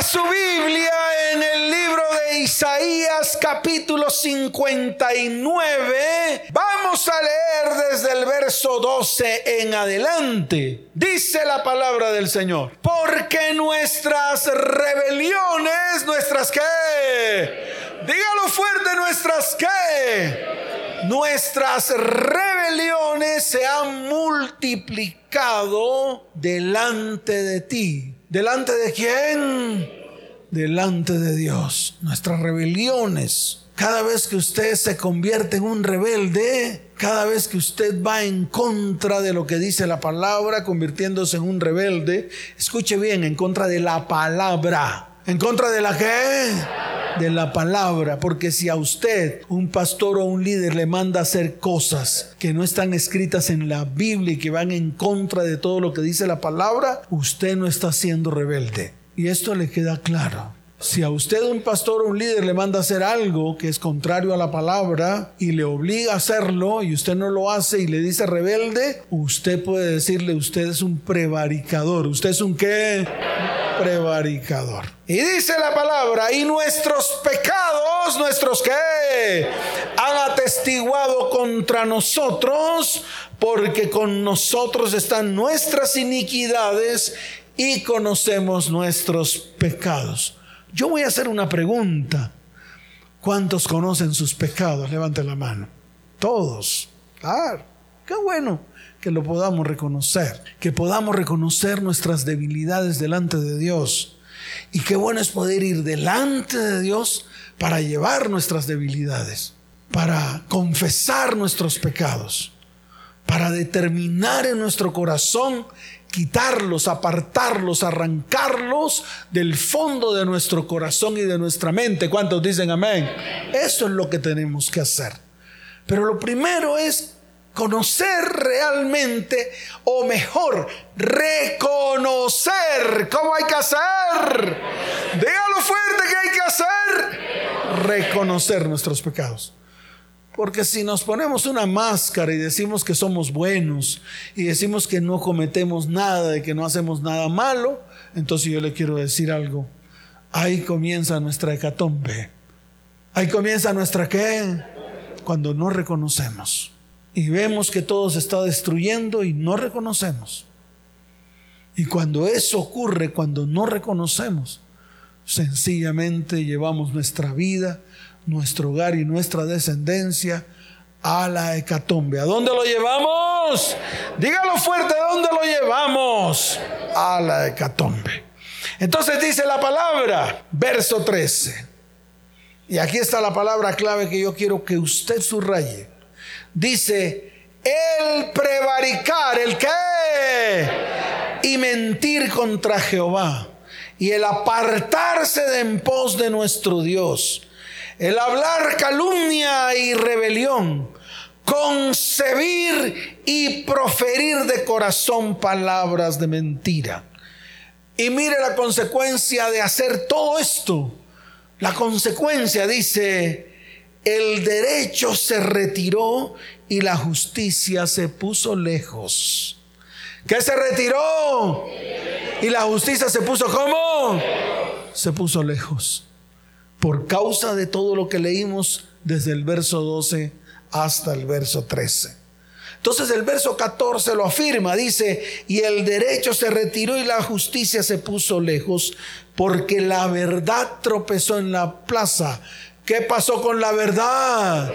Su Biblia en el libro de Isaías capítulo 59. Vamos a leer desde el verso 12 en adelante. Dice la palabra del Señor. Porque nuestras rebeliones, nuestras qué? Dígalo fuerte, nuestras qué? nuestras rebeliones se han multiplicado delante de ti. ¿Delante de quién? Delante de Dios. Nuestras rebeliones. Cada vez que usted se convierte en un rebelde, cada vez que usted va en contra de lo que dice la palabra, convirtiéndose en un rebelde, escuche bien, en contra de la palabra. ¿En contra de la qué? de la palabra, porque si a usted, un pastor o un líder, le manda hacer cosas que no están escritas en la Biblia y que van en contra de todo lo que dice la palabra, usted no está siendo rebelde. Y esto le queda claro. Si a usted un pastor o un líder le manda hacer algo que es contrario a la palabra y le obliga a hacerlo y usted no lo hace y le dice rebelde, usted puede decirle, usted es un prevaricador. ¿Usted es un qué? Prevaricador. Y dice la palabra, y nuestros pecados, nuestros qué, han atestiguado contra nosotros, porque con nosotros están nuestras iniquidades y conocemos nuestros pecados. Yo voy a hacer una pregunta. ¿Cuántos conocen sus pecados? Levanten la mano. Todos. Qué bueno que lo podamos reconocer. Que podamos reconocer nuestras debilidades delante de Dios. Y qué bueno es poder ir delante de Dios para llevar nuestras debilidades. Para confesar nuestros pecados. Para determinar en nuestro corazón quitarlos, apartarlos, arrancarlos del fondo de nuestro corazón y de nuestra mente. ¿Cuántos dicen amén? Eso es lo que tenemos que hacer. Pero lo primero es conocer realmente, o mejor, reconocer. ¿Cómo hay que hacer? Dígalo fuerte que hay que hacer. Reconocer nuestros pecados. Porque si nos ponemos una máscara y decimos que somos buenos y decimos que no cometemos nada, y que no hacemos nada malo, entonces yo le quiero decir algo. Ahí comienza nuestra hecatombe. Ahí comienza nuestra qué? Cuando no reconocemos. Y vemos que todo se está destruyendo y no reconocemos. Y cuando eso ocurre, cuando no reconocemos, sencillamente llevamos nuestra vida nuestro hogar y nuestra descendencia a la hecatombe. ¿A dónde lo llevamos? Dígalo fuerte, ¿a dónde lo llevamos? A la hecatombe. Entonces dice la palabra, verso 13. Y aquí está la palabra clave que yo quiero que usted subraye. Dice, el prevaricar, el qué? Y mentir contra Jehová. Y el apartarse de en pos de nuestro Dios el hablar calumnia y rebelión, concebir y proferir de corazón palabras de mentira. Y mire la consecuencia de hacer todo esto. La consecuencia dice, el derecho se retiró y la justicia se puso lejos. ¿Qué se retiró? Y la justicia se puso ¿cómo? Se puso lejos por causa de todo lo que leímos desde el verso 12 hasta el verso 13. Entonces el verso 14 lo afirma, dice, y el derecho se retiró y la justicia se puso lejos, porque la verdad tropezó en la plaza. ¿Qué pasó con la verdad?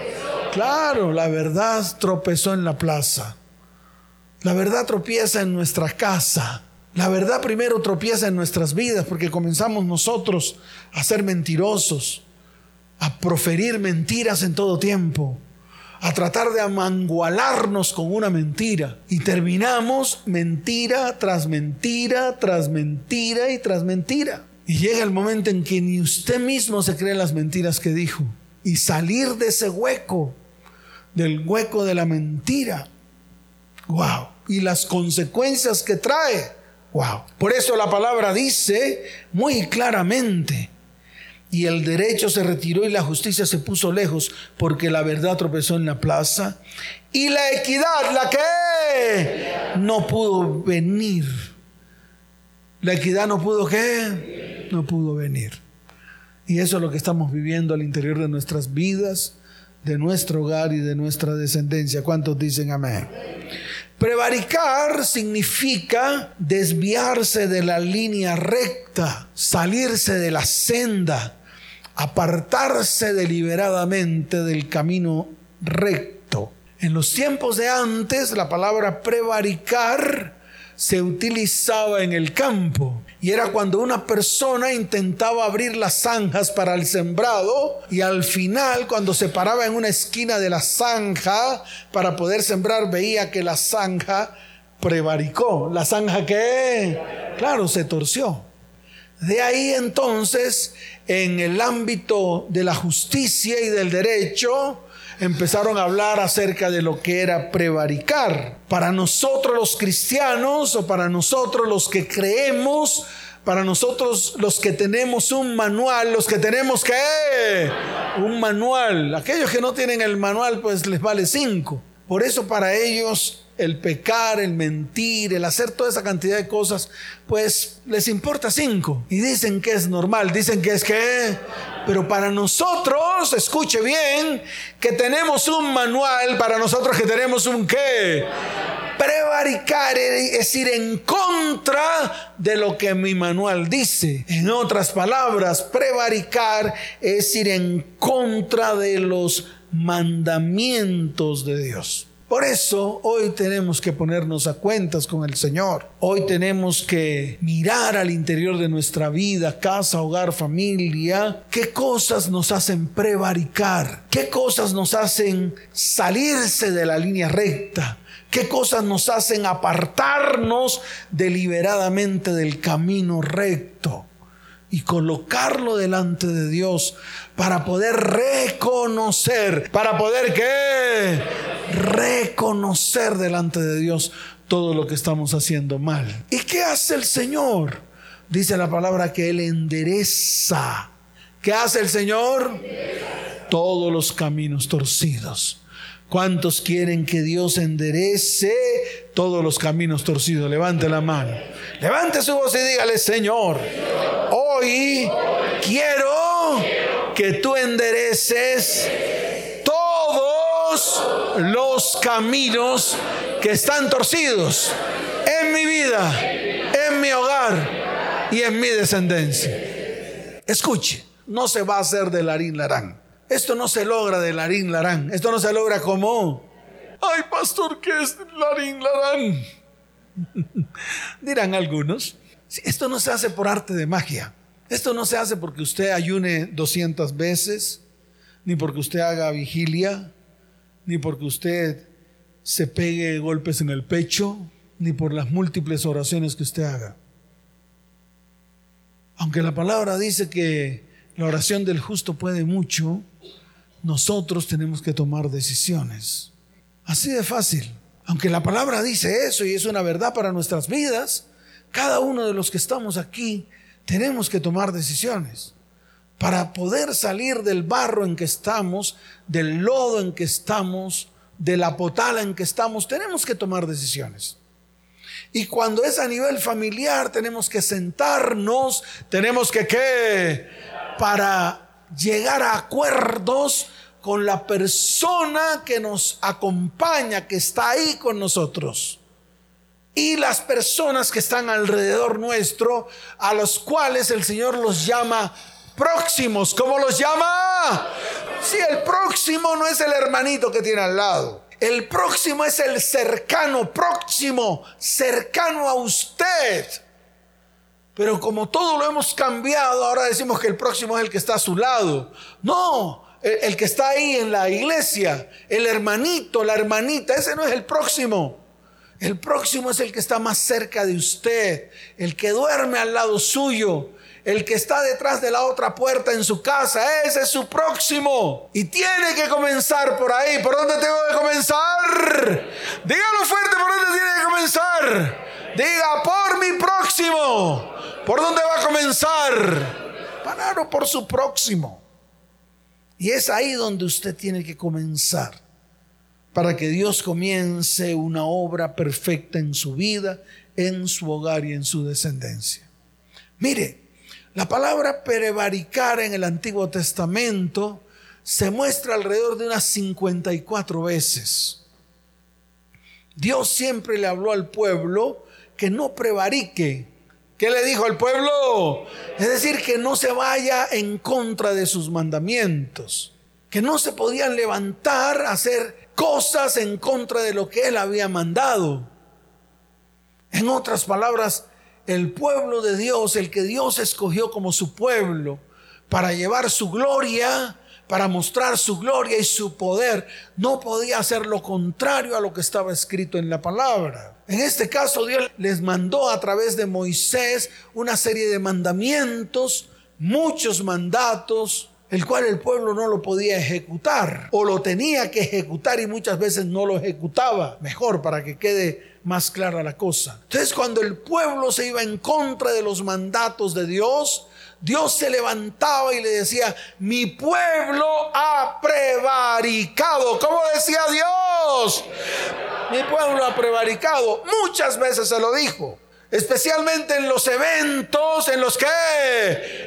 Claro, la verdad tropezó en la plaza. La verdad tropieza en nuestra casa. La verdad primero tropieza en nuestras vidas porque comenzamos nosotros a ser mentirosos, a proferir mentiras en todo tiempo, a tratar de amangualarnos con una mentira y terminamos mentira tras mentira, tras mentira y tras mentira. Y llega el momento en que ni usted mismo se cree las mentiras que dijo y salir de ese hueco, del hueco de la mentira. Wow. Y las consecuencias que trae Wow. Por eso la palabra dice muy claramente, y el derecho se retiró y la justicia se puso lejos, porque la verdad tropezó en la plaza, y la equidad, la que no pudo venir. La equidad no pudo qué? No pudo venir. Y eso es lo que estamos viviendo al interior de nuestras vidas, de nuestro hogar y de nuestra descendencia. ¿Cuántos dicen amén? Prevaricar significa desviarse de la línea recta, salirse de la senda, apartarse deliberadamente del camino recto. En los tiempos de antes, la palabra prevaricar se utilizaba en el campo y era cuando una persona intentaba abrir las zanjas para el sembrado y al final cuando se paraba en una esquina de la zanja para poder sembrar veía que la zanja prevaricó. ¿La zanja qué? Claro, se torció. De ahí entonces, en el ámbito de la justicia y del derecho, empezaron a hablar acerca de lo que era prevaricar. Para nosotros los cristianos o para nosotros los que creemos, para nosotros los que tenemos un manual, los que tenemos que un manual. Aquellos que no tienen el manual pues les vale cinco. Por eso para ellos el pecar, el mentir, el hacer toda esa cantidad de cosas, pues les importa cinco. Y dicen que es normal, dicen que es que... Pero para nosotros, escuche bien, que tenemos un manual, para nosotros que tenemos un qué. Prevaricar es ir en contra de lo que mi manual dice. En otras palabras, prevaricar es ir en contra de los mandamientos de Dios. Por eso hoy tenemos que ponernos a cuentas con el Señor. Hoy tenemos que mirar al interior de nuestra vida, casa, hogar, familia, qué cosas nos hacen prevaricar, qué cosas nos hacen salirse de la línea recta, qué cosas nos hacen apartarnos deliberadamente del camino recto y colocarlo delante de Dios para poder reconocer, para poder qué? Reconocer delante de Dios todo lo que estamos haciendo mal. ¿Y qué hace el Señor? Dice la palabra que Él endereza. ¿Qué hace el Señor? Todos los caminos torcidos. ¿Cuántos quieren que Dios enderece todos los caminos torcidos? Levante la mano. Levante su voz y dígale, Señor, hoy quiero que tú endereces los caminos que están torcidos en mi vida, en mi hogar y en mi descendencia. Escuche, no se va a hacer de larín larán. Esto no se logra de larín larán. Esto no se logra como, ay pastor, ¿qué es larín larán? Dirán algunos, esto no se hace por arte de magia. Esto no se hace porque usted ayune 200 veces, ni porque usted haga vigilia, ni porque usted se pegue golpes en el pecho, ni por las múltiples oraciones que usted haga. Aunque la palabra dice que la oración del justo puede mucho, nosotros tenemos que tomar decisiones. Así de fácil. Aunque la palabra dice eso y es una verdad para nuestras vidas, cada uno de los que estamos aquí tenemos que tomar decisiones para poder salir del barro en que estamos, del lodo en que estamos, de la potala en que estamos. Tenemos que tomar decisiones. Y cuando es a nivel familiar, tenemos que sentarnos, tenemos que qué? Para llegar a acuerdos con la persona que nos acompaña, que está ahí con nosotros. Y las personas que están alrededor nuestro, a los cuales el Señor los llama próximos. ¿Cómo los llama? Si el próximo no es el hermanito que tiene al lado. El próximo es el cercano, próximo, cercano a usted. Pero como todo lo hemos cambiado, ahora decimos que el próximo es el que está a su lado. No, el, que está ahí en la iglesia, el hermanito, la hermanita, ese no es el próximo. El próximo es el que está más cerca de usted, el que duerme al lado suyo, el que está detrás de la otra puerta en su casa, ese es su próximo. Y tiene que comenzar por ahí. ¿Por dónde tengo que comenzar? Dígalo fuerte, ¿por dónde tiene que comenzar? Diga, por mi próximo. ¿Por dónde va a comenzar? Para por su próximo. Y es ahí donde usted tiene que comenzar para que Dios comience una obra perfecta en su vida, en su hogar y en su descendencia. Mire, La palabra prevaricar en el Antiguo Testamento se muestra alrededor de unas 54 veces. Dios siempre le habló al pueblo que no prevarique. ¿Qué le dijo al pueblo? Es decir, que no se vaya en contra de sus mandamientos, que no se podían levantar a hacer cosas en contra de lo que él había mandado. En otras palabras, el pueblo de Dios, el que Dios escogió como su pueblo para llevar su gloria, para mostrar su gloria y su poder, no podía hacer lo contrario a lo que estaba escrito en la palabra. En este caso Dios les mandó a través de Moisés una serie de mandamientos, muchos mandatos, el cual el pueblo no lo podía ejecutar o lo tenía que ejecutar y muchas veces no lo ejecutaba. Mejor para que quede más clara la cosa. Entonces cuando el pueblo se iba en contra de los mandatos de Dios, Dios se levantaba y le decía, mi pueblo ha prevaricado. ¿Cómo decía Dios? Mi pueblo ha prevaricado. Muchas veces se lo dijo. Especialmente en los eventos, en los que,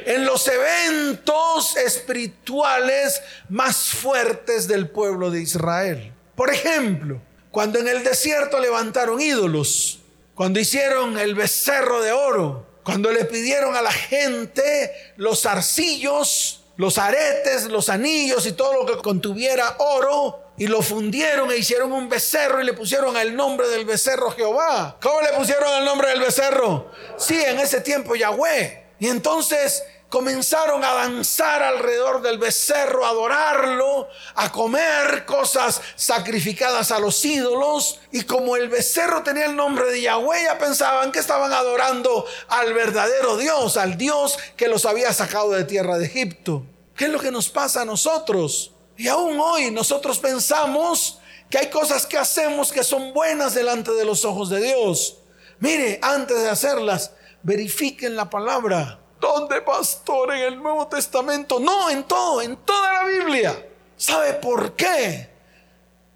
en los eventos espirituales más fuertes del pueblo de Israel. Por ejemplo, cuando en el desierto levantaron ídolos, cuando hicieron el becerro de oro, cuando le pidieron a la gente los arcillos, los aretes, los anillos y todo lo que contuviera oro, y lo fundieron e hicieron un becerro y le pusieron el nombre del becerro Jehová. ¿Cómo le pusieron el nombre del becerro? Sí, en ese tiempo Yahweh. Y entonces comenzaron a danzar alrededor del becerro, a adorarlo, a comer cosas sacrificadas a los ídolos. Y como el becerro tenía el nombre de Yahweh, ya pensaban que estaban adorando al verdadero Dios, al Dios que los había sacado de tierra de Egipto. ¿Qué es lo que nos pasa a nosotros? Y aún hoy nosotros pensamos que hay cosas que hacemos que son buenas delante de los ojos de Dios. Mire, antes de hacerlas, verifiquen la palabra ¿Dónde, pastor? En el Nuevo Testamento. No, en todo, en toda la Biblia. ¿Sabe por qué?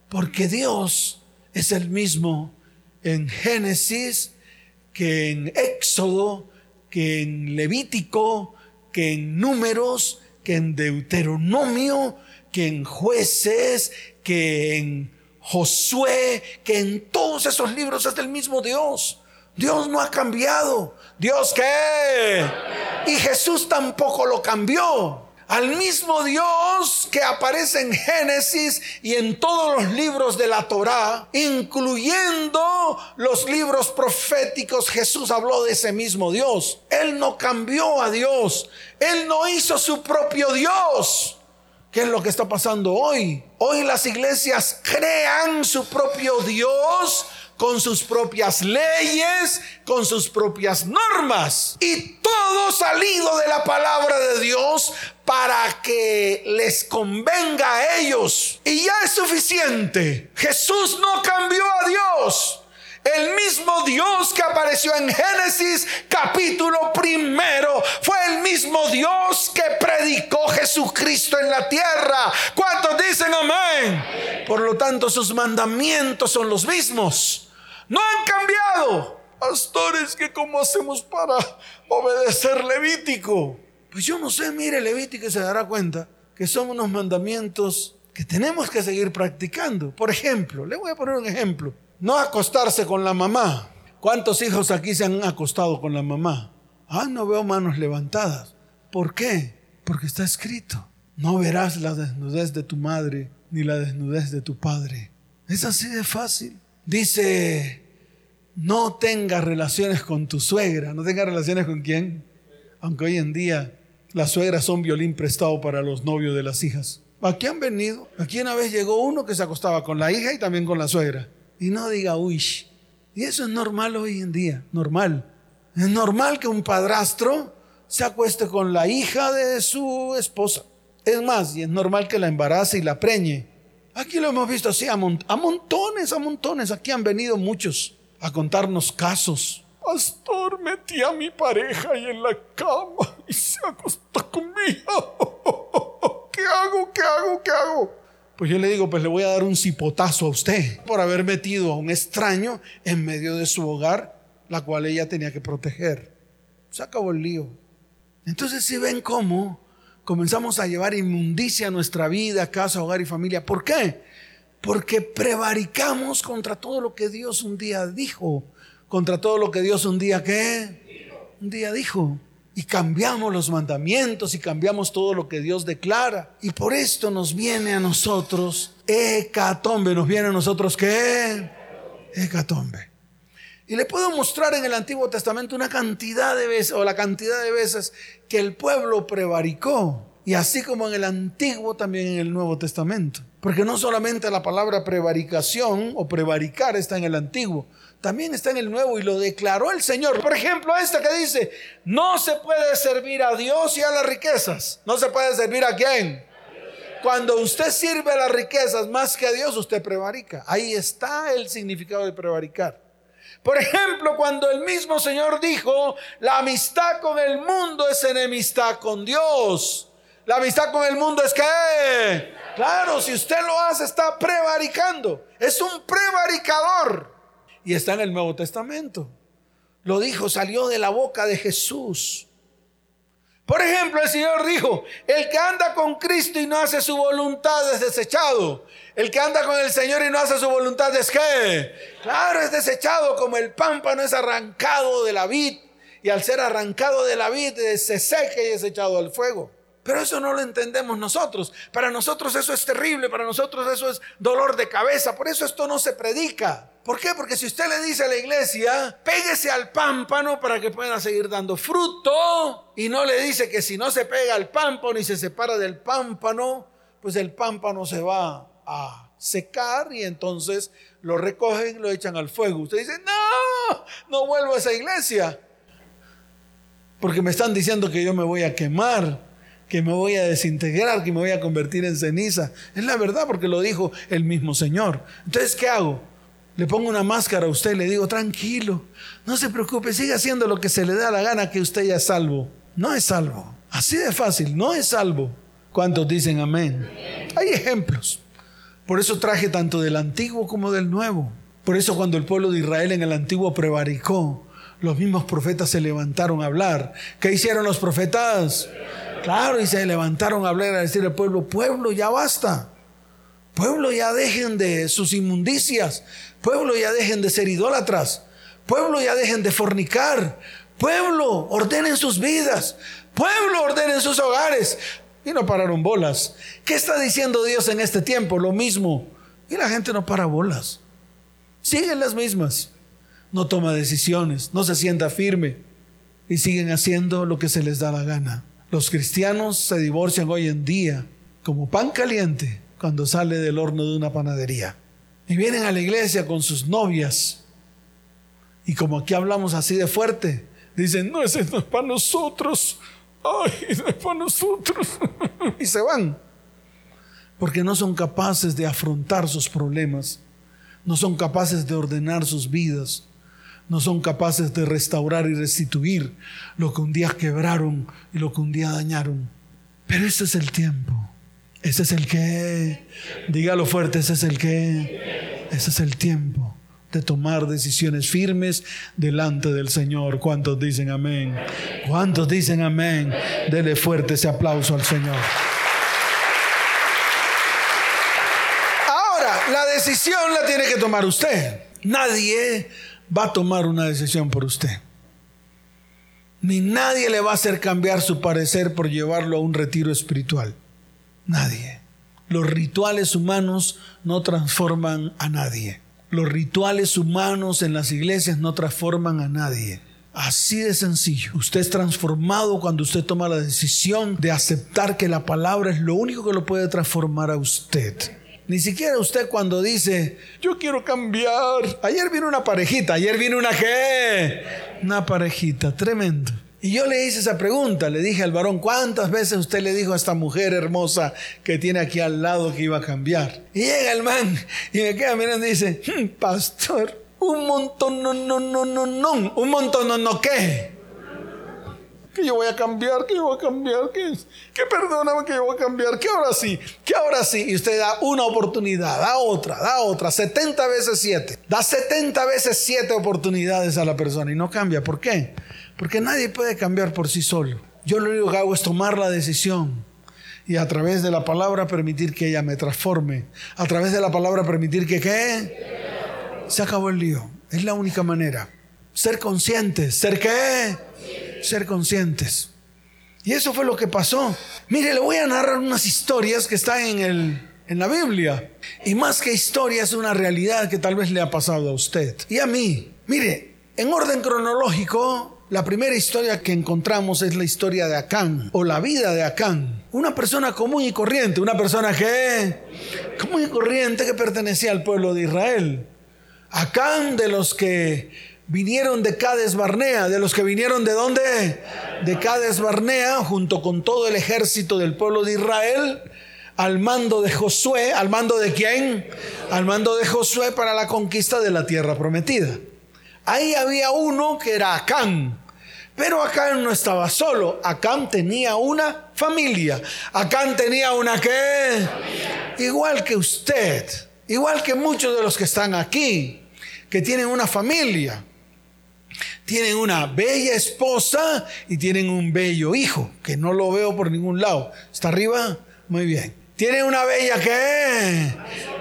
Porque Dios es el mismo en Génesis que en Éxodo, que en Levítico, que en Números, que en Deuteronomio, que en Jueces, que en Josué, que en todos esos libros es el mismo Dios. Dios no ha cambiado. ¿Dios qué? Y Jesús tampoco lo cambió. Al mismo Dios que aparece en Génesis y en todos los libros de la Torá, incluyendo los libros proféticos, Jesús habló de ese mismo Dios. Él no cambió a Dios. Él no hizo su propio Dios. ¿Qué es lo que está pasando hoy? Hoy las iglesias crean su propio Dios con sus propias leyes, con sus propias normas. Y todo salido de la palabra de Dios para que les convenga a ellos. Y ya es suficiente. Jesús no cambió a Dios. El mismo Dios que apareció en Génesis capítulo primero fue el mismo Dios que predicó Jesucristo en la tierra. ¿Cuántos dicen amén? Por lo tanto, sus mandamientos son los mismos. No han cambiado. Pastores, ¿qué cómo hacemos para obedecer Levítico? Pues yo no sé, mire, Levítico se dará cuenta que son unos mandamientos que tenemos que seguir practicando. Por ejemplo, le voy a poner un ejemplo. No acostarse con la mamá. ¿Cuántos hijos aquí se han acostado con la mamá? Ah, no veo manos levantadas. ¿Por qué? Porque está escrito. No verás la desnudez de tu madre ni la desnudez de tu padre. Es así de fácil. Dice no tengas relaciones con tu suegra. ¿No tengas relaciones con quién? Aunque hoy en día las suegras son violín prestado para los novios de las hijas. Aquí han venido. Aquí una vez llegó uno que se acostaba con la hija y también con la suegra. Y no diga, uy. Y eso es normal hoy en día. Normal. Es normal que un padrastro se acueste con la hija de su esposa. Es más, y es normal que la embarace y la preñe. Aquí lo hemos visto así a, a montones, a montones. Aquí han venido muchos a contarnos casos. Pastor, metí a mi pareja ahí en la cama y se acostó conmigo. ¿Qué hago? ¿Qué hago? ¿Qué hago? Pues yo le digo, pues le voy a dar un cipotazo a usted por haber metido a un extraño en medio de su hogar, la cual ella tenía que proteger. Se acabó el lío. Entonces si ven cómo comenzamos a llevar inmundicia a nuestra vida, casa, hogar y familia. ¿Por qué? Porque prevaricamos contra todo lo que Dios un día dijo, contra todo lo que Dios un día qué? Un día dijo. Y cambiamos los mandamientos y cambiamos todo lo que Dios declara. Y por esto nos viene a nosotros hecatombe. ¿Nos viene a nosotros qué? Hecatombe. Y le puedo mostrar en el Antiguo Testamento una cantidad de veces, o la cantidad de veces que el pueblo prevaricó. Y así como en el Antiguo, también en el Nuevo Testamento. Porque no solamente la palabra prevaricación o prevaricar está en el Antiguo, también está en el Nuevo y lo declaró el Señor. Por ejemplo, esta que dice, no se puede servir a Dios y a las riquezas. No se puede servir a quién. Cuando usted sirve a las riquezas más que a Dios, usted prevarica. Ahí está el significado de prevaricar. Por ejemplo, cuando el mismo Señor dijo, la amistad con el mundo es enemistad con Dios. La amistad con el mundo es que, claro, si usted lo hace, está prevaricando. Es un prevaricador. Y está en el Nuevo Testamento. Lo dijo, salió de la boca de Jesús. Por ejemplo, el Señor dijo, el que anda con Cristo y no hace su voluntad es desechado. El que anda con el Señor y no hace su voluntad es que, claro, es desechado como el pámpano es arrancado de la vid y al ser arrancado de la vid se seca y es echado al fuego. Pero eso no lo entendemos nosotros. Para nosotros eso es terrible, para nosotros eso es dolor de cabeza. Por eso esto no se predica. ¿Por qué? Porque si usted le dice a la iglesia, péguese al pámpano para que pueda seguir dando fruto, y no le dice que si no se pega al pámpano y se separa del pámpano, pues el pámpano se va a secar y entonces lo recogen, lo echan al fuego. Usted dice, no, no vuelvo a esa iglesia, porque me están diciendo que yo me voy a quemar, que me voy a desintegrar, que me voy a convertir en ceniza. Es la verdad porque lo dijo el mismo Señor. Entonces, ¿qué hago? Le pongo una máscara a usted y le digo, tranquilo, no se preocupe, siga haciendo lo que se le da la gana que usted ya es salvo. No es salvo. Así de fácil, no es salvo. ¿Cuántos dicen amén? Hay ejemplos. Por eso traje tanto del antiguo como del nuevo. Por eso cuando el pueblo de Israel en el antiguo prevaricó, los mismos profetas se levantaron a hablar. ¿Qué hicieron los profetas? Claro, y se levantaron a hablar a decir al pueblo, pueblo, ya basta. Pueblo, ya dejen de sus inmundicias. Pueblo, ya dejen de ser idólatras. Pueblo, ya dejen de fornicar. Pueblo, ordenen sus vidas. Pueblo, ordenen sus hogares. Y no pararon bolas. ¿Qué está diciendo Dios en este tiempo? Lo mismo. Y la gente no para bolas. Siguen las mismas. No toma decisiones, no se sienta firme. Y siguen haciendo lo que se les da la gana. Los cristianos se divorcian hoy en día como pan caliente cuando sale del horno de una panadería. Y vienen a la iglesia con sus novias. Y como aquí hablamos así de fuerte, dicen, no, ese no es para nosotros. Ay, no es para nosotros. y se van. Porque no son capaces de afrontar sus problemas. No son capaces de ordenar sus vidas. No son capaces de restaurar y restituir lo que un día quebraron y lo que un día dañaron. Pero ese es el tiempo. Ese es el que. Dígalo fuerte, ese es el que. Ese es el tiempo de tomar decisiones firmes delante del Señor. ¿Cuántos dicen amén? ¿Cuántos dicen amén? Dele fuerte ese aplauso al Señor. Ahora, la decisión la tiene que tomar usted. Nadie va a tomar una decisión por usted. Ni nadie le va a hacer cambiar su parecer por llevarlo a un retiro espiritual. Nadie. Los rituales humanos no transforman a nadie. Los rituales humanos en las iglesias no transforman a nadie. Así de sencillo. Usted es transformado cuando usted toma la decisión de aceptar que la palabra es lo único que lo puede transformar a usted. Ni siquiera usted cuando dice, yo quiero cambiar. Ayer vino una parejita, ayer vino una qué? Una parejita, tremendo. Y yo le hice esa pregunta, le dije al varón, ¿cuántas veces usted le dijo a esta mujer hermosa que tiene aquí al lado que iba a cambiar? Y llega el man y me queda mirando y dice, hmm, pastor, un montón, no, no, no, no, no, un montón, no, no, ¿qué? Que yo voy a cambiar, que yo voy a cambiar, que, que perdóname, que yo voy a cambiar, que ahora sí, que ahora sí. Y usted da una oportunidad, da otra, da otra, 70 veces 7. Da 70 veces 7 oportunidades a la persona y no cambia. ¿Por qué? Porque nadie puede cambiar por sí solo. Yo lo único que hago es tomar la decisión y a través de la palabra permitir que ella me transforme. A través de la palabra permitir que qué. Se acabó el lío. Es la única manera. Ser conscientes. ¿Ser qué? Ser conscientes. Y eso fue lo que pasó. Mire, le voy a narrar unas historias que están en, el, en la Biblia. Y más que historia, es una realidad que tal vez le ha pasado a usted y a mí. Mire, en orden cronológico, la primera historia que encontramos es la historia de Acán o la vida de Acán. Una persona común y corriente, una persona que común y corriente que pertenecía al pueblo de Israel. Acán de los que vinieron de Cades Barnea, de los que vinieron de dónde? De Cades Barnea, junto con todo el ejército del pueblo de Israel, al mando de Josué, al mando de quién? Al mando de Josué para la conquista de la tierra prometida. Ahí había uno que era Acán. Pero Acán no estaba solo, Acán tenía una familia. Acán tenía una qué? Igual que usted, igual que muchos de los que están aquí, que tienen una familia. Tienen una bella esposa y tienen un bello hijo, que no lo veo por ningún lado. ¿Está arriba? Muy bien. Tiene una bella que...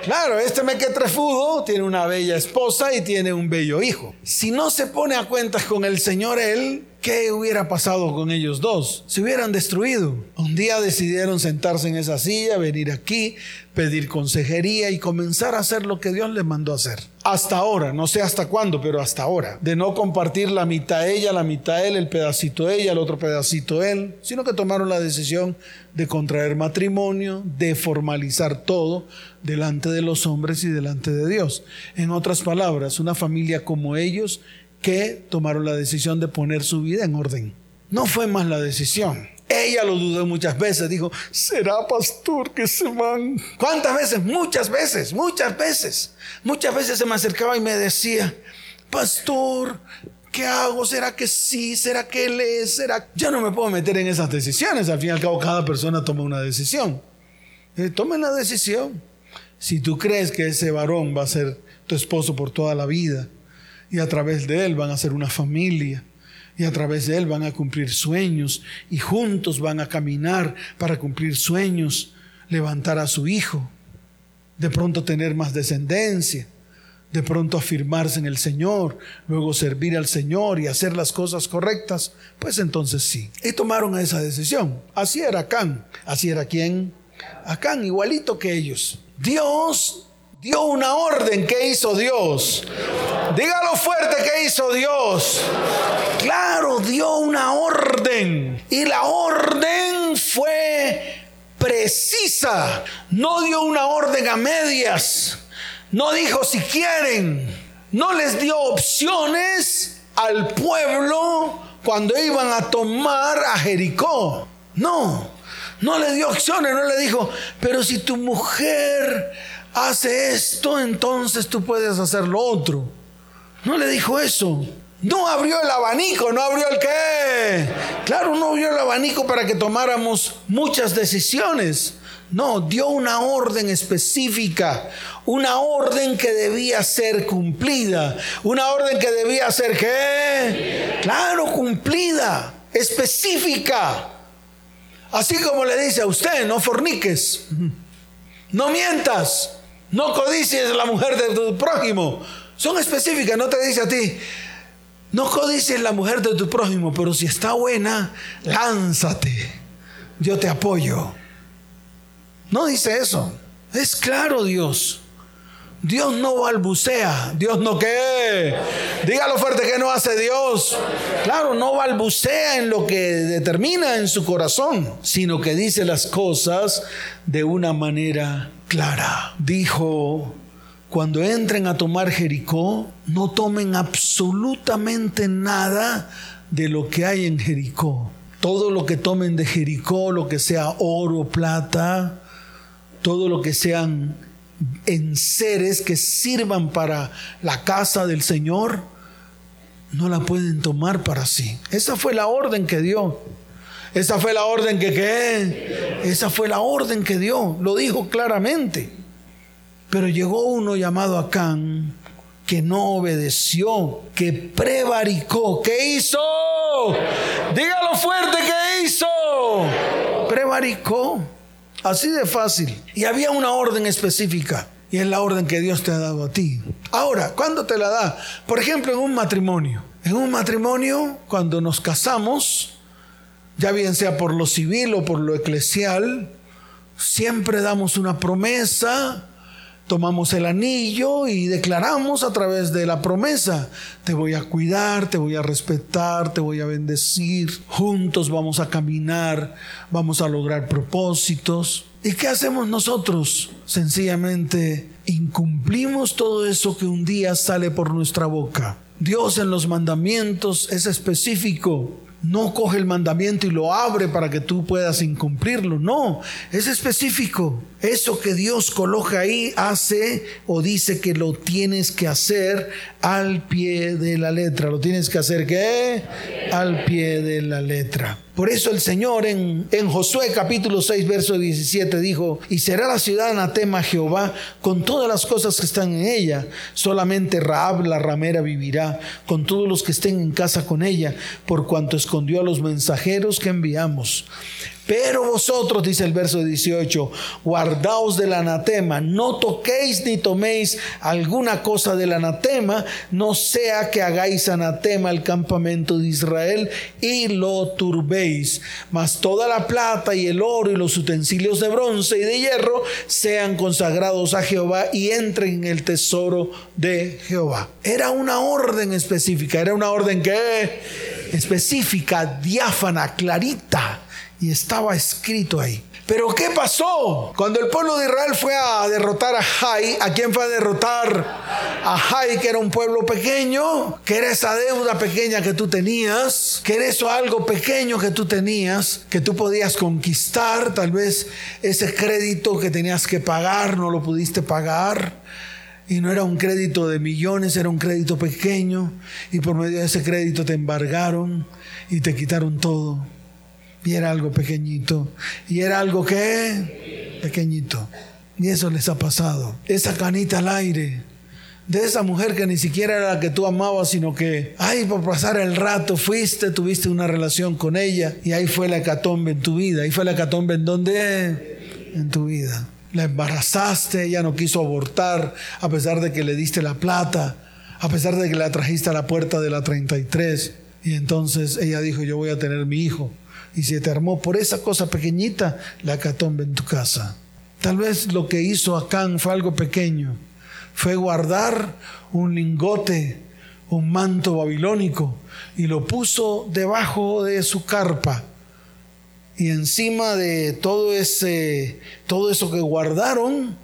Claro, este mequetrefudo tiene una bella esposa y tiene un bello hijo. Si no se pone a cuentas con el Señor, él ¿Qué hubiera pasado con ellos dos? Se hubieran destruido. Un día decidieron sentarse en esa silla, venir aquí, pedir consejería y comenzar a hacer lo que Dios les mandó hacer. Hasta ahora, no sé hasta cuándo, pero hasta ahora. De no compartir la mitad ella, la mitad él, el pedacito ella, el otro pedacito él, sino que tomaron la decisión de contraer matrimonio, de formalizar todo delante de los hombres y delante de Dios. En otras palabras, una familia como ellos que tomaron la decisión de poner su vida en orden. No fue más la decisión. Ella lo dudó muchas veces, dijo, ¿será pastor que se van? ¿Cuántas veces? Muchas veces, muchas veces. Muchas veces se me acercaba y me decía, pastor, ¿qué hago? ¿Será que sí? ¿Será que él es? ¿Será? Yo no me puedo meter en esas decisiones. Al fin y al cabo, cada persona toma una decisión. Eh, tomen la decisión. Si tú crees que ese varón va a ser tu esposo por toda la vida, y a través de él van a ser una familia y a través de él van a cumplir sueños y juntos van a caminar para cumplir sueños, levantar a su hijo, de pronto tener más descendencia, de pronto afirmarse en el Señor, luego servir al Señor y hacer las cosas correctas, pues entonces sí. Y tomaron esa decisión. Así era Acán. Así era quién? Acán, igualito que ellos. Dios dio una orden. ¿Qué hizo Dios? Dígalo fuerte, ¿qué hizo Dios? Claro, dio una orden. Y la orden fue precisa. No dio una orden a medias. No dijo si quieren. No les dio opciones al pueblo cuando iban a tomar a Jericó. No, no le dio opciones, no le dijo, pero si tu mujer hace esto, entonces tú puedes hacer lo otro. No le dijo eso. No abrió el abanico, no abrió el qué. Claro, no abrió el abanico para que tomáramos muchas decisiones. No, dio una orden específica, una orden que debía ser cumplida, una orden que debía ser qué. Claro, cumplida, específica. Así como le dice a usted, no forniques, no mientas, no codicies la mujer de tu prójimo. Son específicas, no te dice a ti. No codicies la mujer de tu prójimo, pero si está buena, lánzate. Yo te apoyo. No dice eso. Es claro Dios. Dios no balbucea. Dios no qué. Dígalo fuerte que no hace Dios. Claro, no balbucea en lo que determina en su corazón, sino que dice las cosas de una manera clara. Dijo, cuando entren a tomar Jericó, no tomen absolutamente nada de lo que hay en Jericó. Todo lo que tomen de Jericó, lo que sea oro, plata, todo lo que sean enseres que sirvan para la casa del Señor, no la pueden tomar para sí. Esa fue la orden que dio. Esa fue la orden que qué. Esa fue la orden que dio. Lo dijo claramente. Pero llegó uno llamado Acán que no obedeció, que prevaricó. ¿Qué hizo? Dígalo fuerte que hizo. Prevaricó. Así de fácil. Y había una orden específica. Y es la orden que Dios te ha dado a ti. Ahora, ¿cuándo te la da? Por ejemplo, en un matrimonio. En un matrimonio, cuando nos casamos, ya bien sea por lo civil o por lo eclesial, siempre damos una promesa tomamos el anillo y declaramos a través de la promesa, te voy a cuidar, te voy a respetar, te voy a bendecir, juntos vamos a caminar, vamos a lograr propósitos. ¿Y qué hacemos nosotros? Sencillamente incumplimos todo eso que un día sale por nuestra boca. Dios en los mandamientos es específico no coge el mandamiento y lo abre para que tú puedas incumplirlo. No, es específico. Eso que Dios coloca ahí hace o dice que lo tienes que hacer al pie de la letra. Lo tienes que hacer qué? Al pie de la letra. Por eso el Señor en, en Josué capítulo 6, verso 17 dijo, y será la ciudad anatema Jehová con todas las cosas que están en ella. Solamente Raab la ramera vivirá con todos los que estén en casa con ella, por cuanto escondió a los mensajeros que enviamos. Pero vosotros, dice el verso 18, guardaos del anatema, no toquéis ni toméis alguna cosa del anatema, no sea que hagáis anatema el campamento de Israel y lo turbéis. Mas toda la plata y el oro y los utensilios de bronce y de hierro sean consagrados a Jehová y entren en el tesoro de Jehová. Era una orden específica, era una orden que específica, diáfana, clarita y estaba escrito ahí. Pero ¿qué pasó? Cuando el pueblo de Israel fue a derrotar a Jai, ¿a quién fue a derrotar? A Jai, que era un pueblo pequeño, que era esa deuda pequeña que tú tenías, que era eso algo pequeño que tú tenías, que tú podías conquistar, tal vez ese crédito que tenías que pagar, no lo pudiste pagar. Y no era un crédito de millones, era un crédito pequeño. Y por medio de ese crédito te embargaron y te quitaron todo. Y era algo pequeñito. Y era algo que pequeñito. Y eso les ha pasado. Esa canita al aire. De esa mujer que ni siquiera era la que tú amabas, sino que, ay, por pasar el rato fuiste, tuviste una relación con ella y ahí fue la hecatombe en tu vida. Ahí fue la hecatombe en donde? En tu vida. La embarazaste, ella no quiso abortar a pesar de que le diste la plata, a pesar de que la trajiste a la puerta de la 33. Y entonces ella dijo, yo voy a tener mi hijo y se te armó por esa cosa pequeñita la catombe en tu casa. Tal vez lo que hizo Acán fue algo pequeño, fue guardar un lingote, un manto babilónico y lo puso debajo de su carpa. Y encima de todo ese todo eso que guardaron,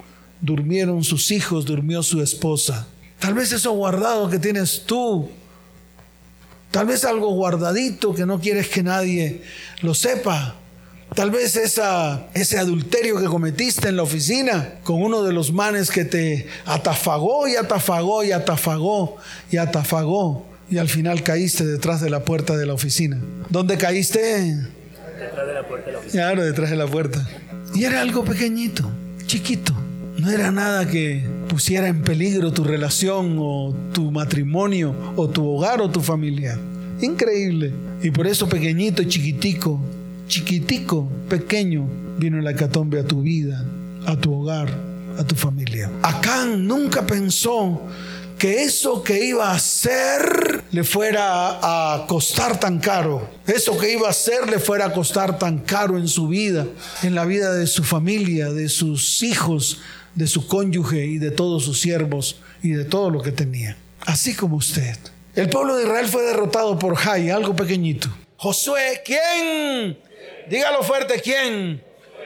durmieron sus hijos, durmió su esposa. Tal vez eso guardado que tienes tú Tal vez algo guardadito que no quieres que nadie lo sepa. Tal vez ese adulterio que cometiste en la oficina con uno de los manes que te atafagó y atafagó y atafagó y atafagó y al final caíste detrás de la puerta de la oficina. ¿Dónde caíste? Detrás de la puerta de la oficina. Claro, detrás de la puerta. Y era algo pequeñito, chiquito. No era nada que pusiera en peligro tu relación o tu matrimonio o tu hogar o tu familia. Increíble. Y por eso pequeñito, chiquitico, chiquitico, pequeño, vino la hecatombe a tu vida, a tu hogar, a tu familia. Acán nunca pensó que eso que iba a hacer le fuera a costar tan caro. Eso que iba a hacer le fuera a costar tan caro en su vida, en la vida de su familia, de sus hijos, de su cónyuge y de todos sus siervos y de todo lo que tenía. Así como usted. El pueblo de Israel fue derrotado por Jai, algo pequeñito. Josué, ¿quién? Dígalo fuerte, ¿quién?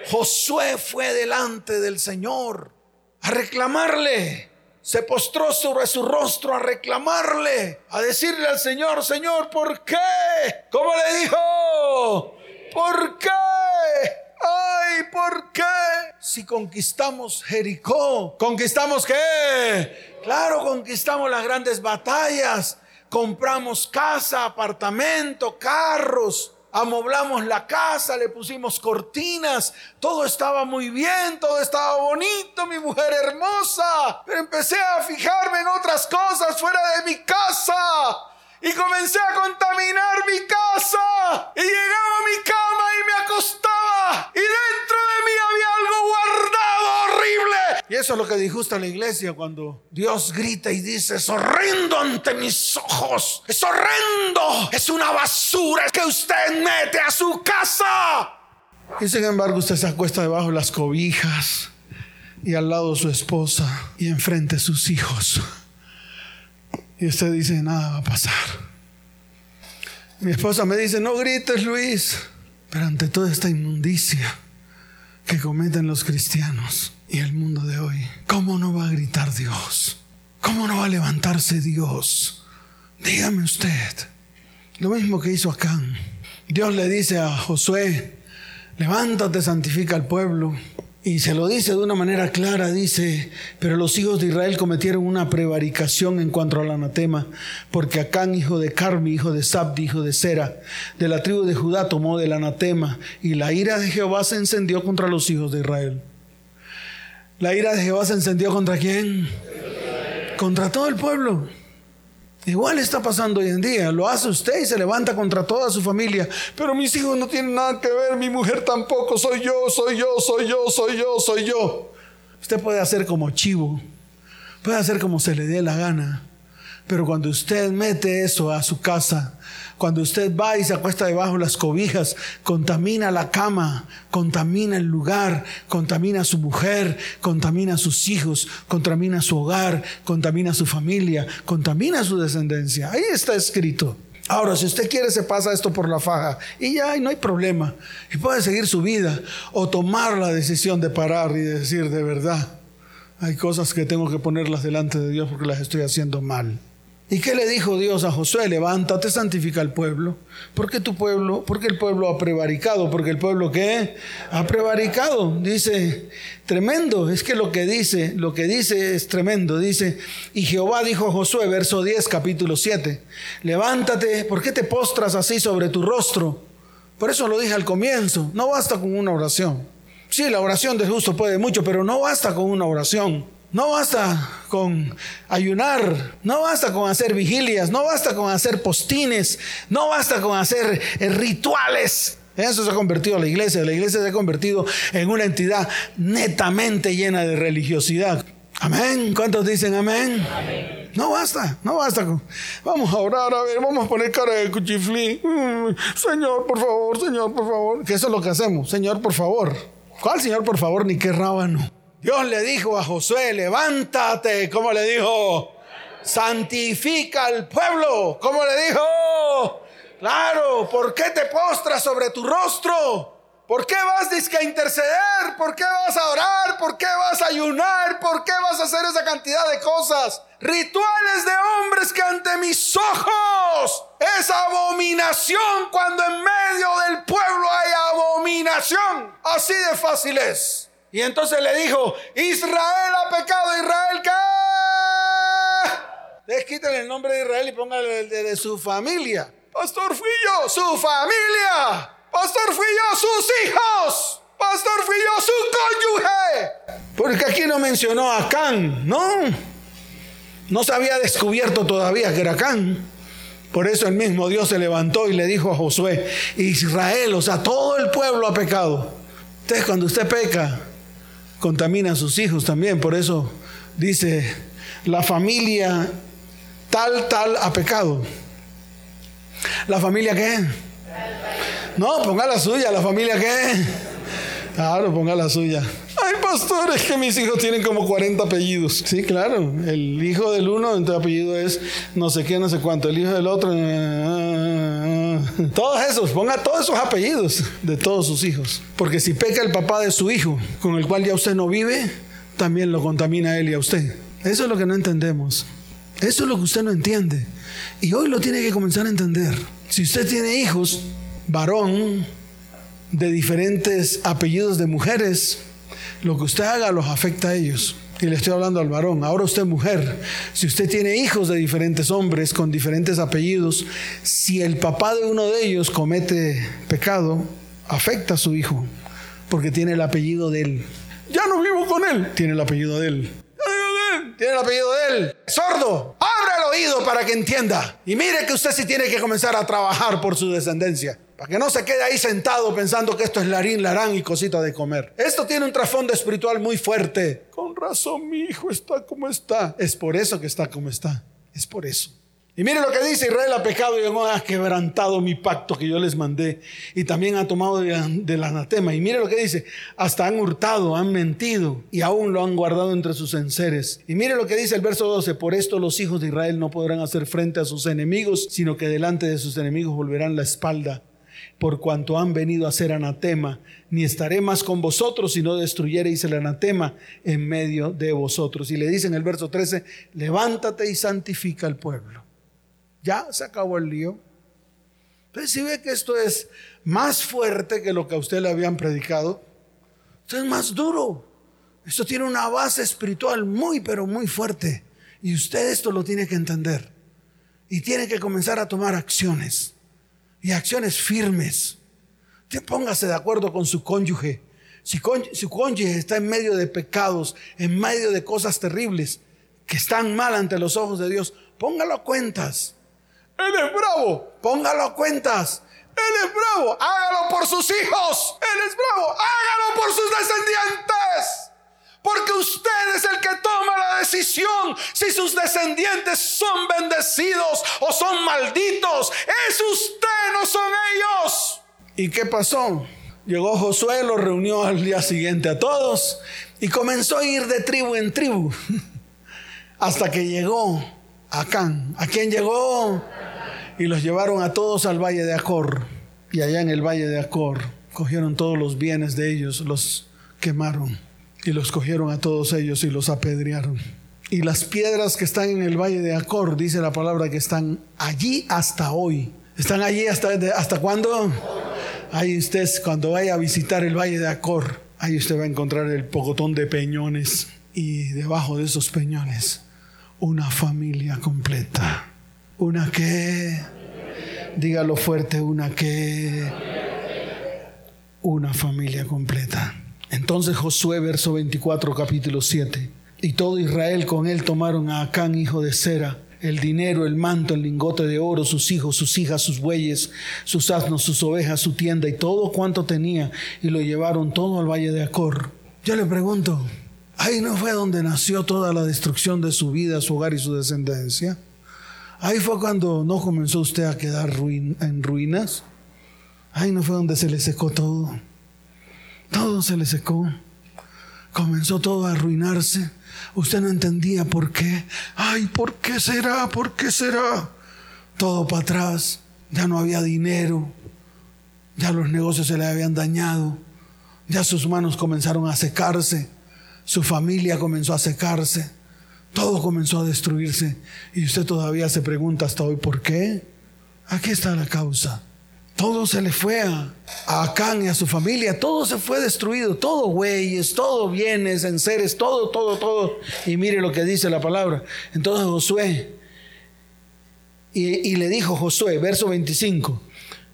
Josué fue delante del Señor a reclamarle. Se postró sobre su rostro a reclamarle, a decirle al Señor, Señor, ¿por qué? ¿Cómo le dijo? ¿Por qué? Si conquistamos Jericó, ¿conquistamos qué? Claro, conquistamos las grandes batallas, compramos casa, apartamento, carros, amoblamos la casa, le pusimos cortinas, todo estaba muy bien, todo estaba bonito, mi mujer hermosa, pero empecé a fijarme en otras cosas fuera de mi casa y comencé a contaminar mi casa. Y llegaba a mi cama y me acostaba. Y dentro de mí había algo guardado horrible. Y eso es lo que disgusta a la iglesia cuando Dios grita y dice, es horrendo ante mis ojos. Es horrendo. Es una basura que usted mete a su casa. Y sin embargo usted se acuesta debajo de las cobijas y al lado su esposa y enfrente sus hijos. Y usted dice, nada va a pasar. Mi esposa me dice, no grites Luis, pero ante toda esta inmundicia que cometen los cristianos y el mundo de hoy, ¿cómo no va a gritar Dios? ¿Cómo no va a levantarse Dios? Dígame usted. Lo mismo que hizo Acán. Dios le dice a Josué, levántate, santifica al pueblo. Y se lo dice de una manera clara, dice, pero los hijos de Israel cometieron una prevaricación en cuanto al anatema, porque Acán, hijo de Carmi, hijo de Sabdi, hijo de Sera, de la tribu de Judá, tomó del anatema, y la ira de Jehová se encendió contra los hijos de Israel. ¿La ira de Jehová se encendió contra quién? Contra todo el pueblo. Igual está pasando hoy en día. Lo hace usted y se levanta contra toda su familia. Pero mis hijos no tienen nada que ver, mi mujer tampoco. Soy yo, soy yo, soy yo, soy yo, soy yo. Usted puede hacer como chivo. Puede hacer como se le dé la gana. Pero cuando usted mete eso a su casa, cuando usted va y se acuesta debajo de las cobijas, contamina la cama, contamina el lugar, contamina a su mujer, contamina a sus hijos, contamina su hogar, contamina a su familia, contamina su descendencia. Ahí está escrito. Ahora, si usted quiere, se pasa esto por la faja y ya no hay problema. Y puede seguir su vida o tomar la decisión de parar y decir, de verdad, hay cosas que tengo que ponerlas delante de Dios porque las estoy haciendo mal. ¿Y qué le dijo Dios a Josué? Levántate, santifica al pueblo. ¿Por qué tu pueblo? Porque el pueblo ha prevaricado. Porque el pueblo qué? Ha prevaricado. Dice, tremendo. Es que lo que dice, lo que dice es tremendo. Dice, y Jehová dijo a Josué, verso 10, capítulo 7, levántate, ¿por qué te postras así sobre tu rostro? Por eso lo dije al comienzo. No basta con una oración. Sí, la oración de justo puede mucho, pero no basta con una oración. No basta con ayunar, no basta con hacer vigilias, no basta con hacer postines, no basta con hacer eh, rituales. Eso se ha convertido la iglesia. La iglesia se ha convertido en una entidad netamente llena de religiosidad. Amén. ¿Cuántos dicen amén? No basta, no basta. Vamos a orar, a ver, vamos a poner cara de cuchiflí. Mm, señor, por favor, Señor, por favor. Que eso es lo que hacemos. Señor, por favor. ¿Cuál Señor, por favor? Ni qué rábano. Dios le dijo a Josué, levántate, como le dijo, santifica al pueblo, como le dijo, claro, ¿por qué te postras sobre tu rostro? ¿Por qué vas a interceder? ¿Por qué vas a orar? ¿Por qué vas a ayunar? ¿Por qué vas a hacer esa cantidad de cosas? Rituales de hombres que ante mis ojos es abominación cuando en medio del pueblo hay abominación. Así de fácil es. Y entonces le dijo, Israel ha pecado, Israel qué. quiten el nombre de Israel y póngale el de, su familia. Pastor fui yo, su familia. Pastor fui yo, sus hijos. Pastor fui yo, su cónyuge. Porque aquí no mencionó a Can, ¿no? No se había descubierto todavía que era Can. Por eso el mismo Dios se levantó y le dijo a Josué, Israel, o sea, todo el pueblo ha pecado. Entonces cuando usted peca, contamina a sus hijos también. Por eso dice, la familia tal, tal ha pecado. ¿La familia qué? No, ponga la suya. ¿La familia qué? Claro, ponga la suya. Ay, pastor, es que mis hijos tienen como 40 apellidos. Sí, claro. El hijo del uno, entonces apellido es no sé qué, no sé cuánto. El hijo del otro. Eh, todos esos, ponga todos esos apellidos de todos sus hijos. Porque si peca el papá de su hijo, con el cual ya usted no vive, también lo contamina a él y a usted. Eso es lo que no entendemos. Eso es lo que usted no entiende. Y hoy lo tiene que comenzar a entender. Si usted tiene hijos, varón, de diferentes apellidos de mujeres, lo que usted haga los afecta a ellos. Y le estoy hablando al varón. Ahora usted mujer, si usted tiene hijos de diferentes hombres con diferentes apellidos, si el papá de uno de ellos comete pecado, afecta a su hijo, porque tiene el apellido de él. Ya no vivo con él, tiene el apellido de él. Tiene el apellido de él. Sordo, ábrelo oído para que entienda. Y mire que usted sí tiene que comenzar a trabajar por su descendencia. Para que no se quede ahí sentado pensando que esto es larín, larán y cosita de comer. Esto tiene un trasfondo espiritual muy fuerte. Con razón mi hijo está como está. Es por eso que está como está. Es por eso. Y mire lo que dice, Israel ha pecado y ha quebrantado mi pacto que yo les mandé y también ha tomado del anatema. Y mire lo que dice, hasta han hurtado, han mentido y aún lo han guardado entre sus enseres. Y mire lo que dice el verso 12, por esto los hijos de Israel no podrán hacer frente a sus enemigos, sino que delante de sus enemigos volverán la espalda por cuanto han venido a ser anatema, ni estaré más con vosotros si no destruyereis el anatema en medio de vosotros. Y le dice en el verso 13, levántate y santifica al pueblo. Ya se acabó el lío. Entonces, si ve que esto es más fuerte que lo que a usted le habían predicado, esto es más duro. Esto tiene una base espiritual muy, pero muy fuerte. Y usted esto lo tiene que entender. Y tiene que comenzar a tomar acciones. Y acciones firmes. Usted póngase de acuerdo con su cónyuge. Si su cónyuge está en medio de pecados, en medio de cosas terribles, que están mal ante los ojos de Dios, póngalo a cuentas. Él es bravo. Póngalo a cuentas. Él es bravo. Hágalo por sus hijos. Él es bravo. Hágalo por sus descendientes. Porque usted es el que toma la decisión si sus descendientes son bendecidos o son malditos. Es usted. ¿Y qué pasó? Llegó Josué, lo reunió al día siguiente a todos y comenzó a ir de tribu en tribu hasta que llegó a Can. ¿A quién llegó? y los llevaron a todos al valle de Acor. Y allá en el valle de Acor cogieron todos los bienes de ellos, los quemaron y los cogieron a todos ellos y los apedrearon. Y las piedras que están en el valle de Acor, dice la palabra que están allí hasta hoy. ¿Están allí hasta, hasta cuándo? Ahí usted, cuando vaya a visitar el valle de Acor, ahí usted va a encontrar el pocotón de peñones. Y debajo de esos peñones, una familia completa. Una que, dígalo fuerte, una que, una familia completa. Entonces Josué, verso 24, capítulo 7. Y todo Israel con él tomaron a Acán, hijo de Sera, el dinero, el manto, el lingote de oro, sus hijos, sus hijas, sus bueyes, sus asnos, sus ovejas, su tienda y todo cuanto tenía, y lo llevaron todo al valle de Acor. Yo le pregunto, ¿ahí no fue donde nació toda la destrucción de su vida, su hogar y su descendencia? Ahí fue cuando no comenzó usted a quedar en ruinas. Ahí no fue donde se le secó todo. Todo se le secó. Comenzó todo a arruinarse. Usted no entendía por qué. Ay, ¿por qué será? ¿Por qué será? Todo para atrás. Ya no había dinero. Ya los negocios se le habían dañado. Ya sus manos comenzaron a secarse. Su familia comenzó a secarse todo comenzó a destruirse y usted todavía se pregunta hasta hoy, ¿por qué? Aquí está la causa. Todo se le fue a, a Acán y a su familia, todo se fue destruido, todo güeyes, todo bienes, en seres, todo, todo, todo. Y mire lo que dice la palabra. Entonces Josué, y, y le dijo Josué, verso 25,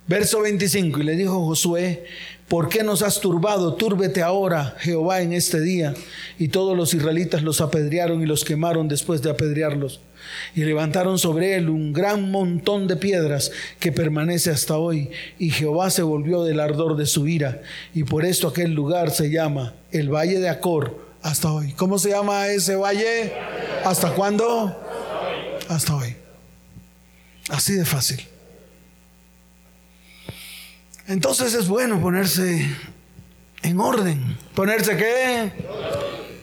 verso 25, y le dijo Josué, ¿Por qué nos has turbado? Túrbete ahora, Jehová, en este día. Y todos los israelitas los apedrearon y los quemaron después de apedrearlos. Y levantaron sobre él un gran montón de piedras que permanece hasta hoy. Y Jehová se volvió del ardor de su ira. Y por esto aquel lugar se llama el Valle de Acor hasta hoy. ¿Cómo se llama ese valle? ¿Hasta cuándo? Hasta hoy. Así de fácil. Entonces es bueno ponerse en orden. ¿Ponerse qué?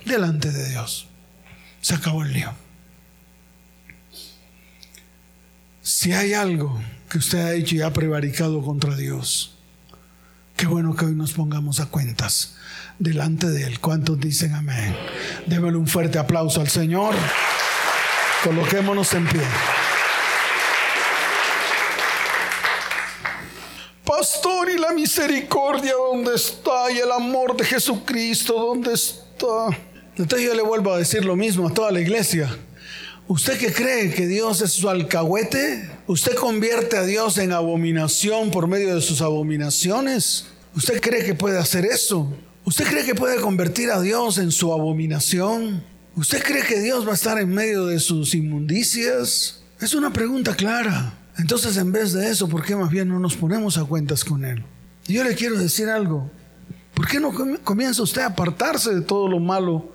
Delante de Dios. Se acabó el lío. Si hay algo que usted ha hecho y ha prevaricado contra Dios, qué bueno que hoy nos pongamos a cuentas delante de Él. ¿Cuántos dicen amén? Démosle un fuerte aplauso al Señor. Coloquémonos en pie. Pastor, ¿y la misericordia dónde está? ¿Y el amor de Jesucristo dónde está? Entonces yo le vuelvo a decir lo mismo a toda la iglesia. ¿Usted que cree que Dios es su alcahuete? ¿Usted convierte a Dios en abominación por medio de sus abominaciones? ¿Usted cree que puede hacer eso? ¿Usted cree que puede convertir a Dios en su abominación? ¿Usted cree que Dios va a estar en medio de sus inmundicias? Es una pregunta clara. Entonces, en vez de eso, ¿por qué más bien no nos ponemos a cuentas con Él? Yo le quiero decir algo. ¿Por qué no comienza usted a apartarse de todo lo malo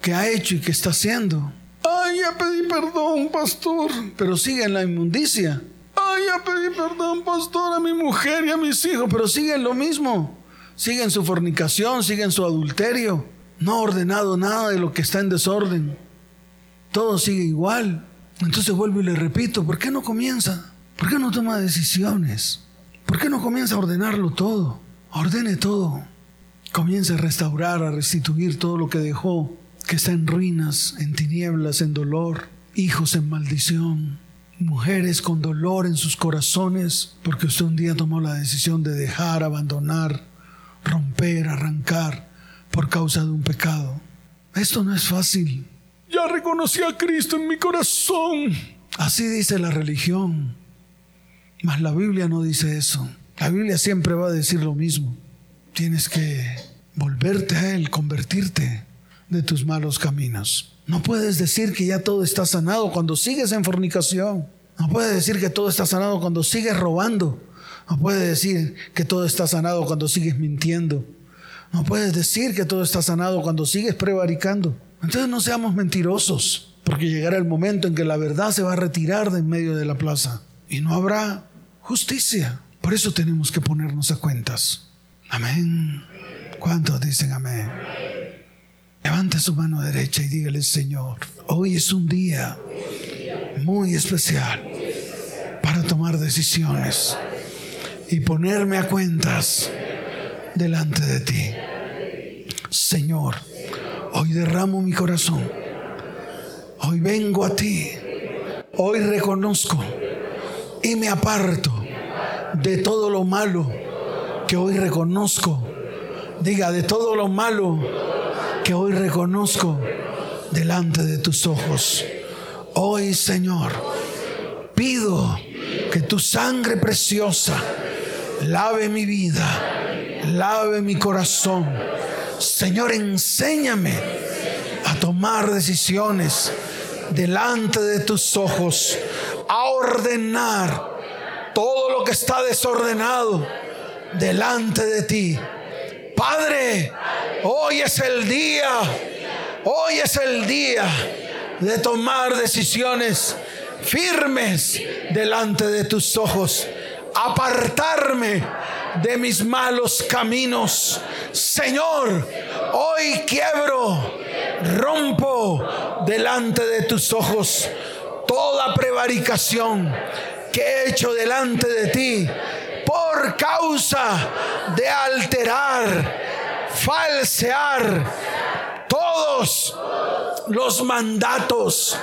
que ha hecho y que está haciendo? Ay, ya pedí perdón, pastor. Pero sigue en la inmundicia. Ay, ya pedí perdón, pastor, a mi mujer y a mis hijos. Pero sigue en lo mismo. Sigue en su fornicación, sigue en su adulterio. No ha ordenado nada de lo que está en desorden. Todo sigue igual. Entonces vuelvo y le repito, ¿por qué no comienza? ¿Por qué no toma decisiones? ¿Por qué no comienza a ordenarlo todo? Ordene todo. Comience a restaurar, a restituir todo lo que dejó, que está en ruinas, en tinieblas, en dolor, hijos en maldición, mujeres con dolor en sus corazones, porque usted un día tomó la decisión de dejar, abandonar, romper, arrancar por causa de un pecado. Esto no es fácil. Ya reconocí a Cristo en mi corazón. Así dice la religión. Mas la Biblia no dice eso. La Biblia siempre va a decir lo mismo. Tienes que volverte a Él, convertirte de tus malos caminos. No puedes decir que ya todo está sanado cuando sigues en fornicación. No puedes decir que todo está sanado cuando sigues robando. No puedes decir que todo está sanado cuando sigues mintiendo. No puedes decir que todo está sanado cuando sigues prevaricando. Entonces no seamos mentirosos, porque llegará el momento en que la verdad se va a retirar de en medio de la plaza y no habrá justicia. Por eso tenemos que ponernos a cuentas. Amén. ¿Cuántos dicen amén? Levante su mano derecha y dígale, Señor, hoy es un día muy especial para tomar decisiones y ponerme a cuentas delante de ti. Señor, Hoy derramo mi corazón. Hoy vengo a ti. Hoy reconozco y me aparto de todo lo malo que hoy reconozco. Diga, de todo lo malo que hoy reconozco delante de tus ojos. Hoy, Señor, pido que tu sangre preciosa lave mi vida, lave mi corazón Señor, enséñame a tomar decisiones delante de tus ojos, a ordenar todo lo que está desordenado delante de ti. Padre, hoy es el día, hoy es el día de tomar decisiones firmes delante de tus ojos, apartarme de mis malos caminos. Señor, hoy quiebro, rompo delante de tus ojos toda prevaricación que he hecho delante de ti por causa de alterar, falsear todos los mandatos,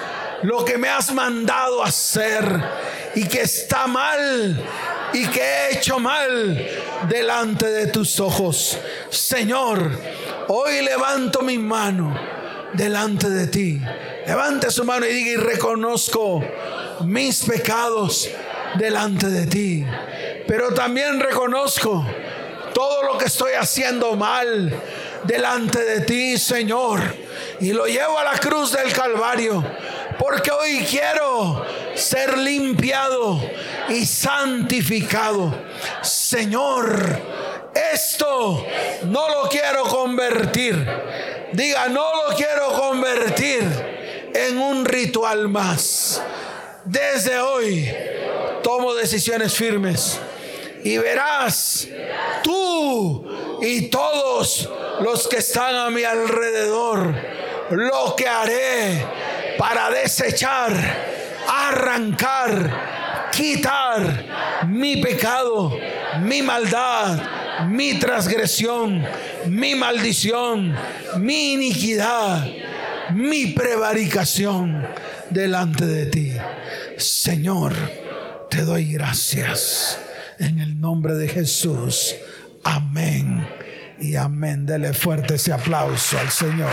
lo que me has mandado hacer y que está mal y que he hecho mal delante de tus ojos. Señor, hoy levanto mi mano delante de ti. Levante su mano y diga y reconozco mis pecados delante de ti. Pero también reconozco todo lo que estoy haciendo mal delante de ti, Señor. Y lo llevo a la cruz del Calvario. Porque hoy quiero ser limpiado y santificado. Señor, esto no lo quiero convertir. Diga, no lo quiero convertir en un ritual más. Desde hoy tomo decisiones firmes y verás tú y todos los que están a mi alrededor lo que haré para desechar, arrancar, quitar mi pecado, mi maldad, mi transgresión, mi maldición, mi iniquidad, mi prevaricación delante de ti. Señor, te doy gracias en el nombre de Jesús. Amén y amén. Dele fuerte ese aplauso al Señor.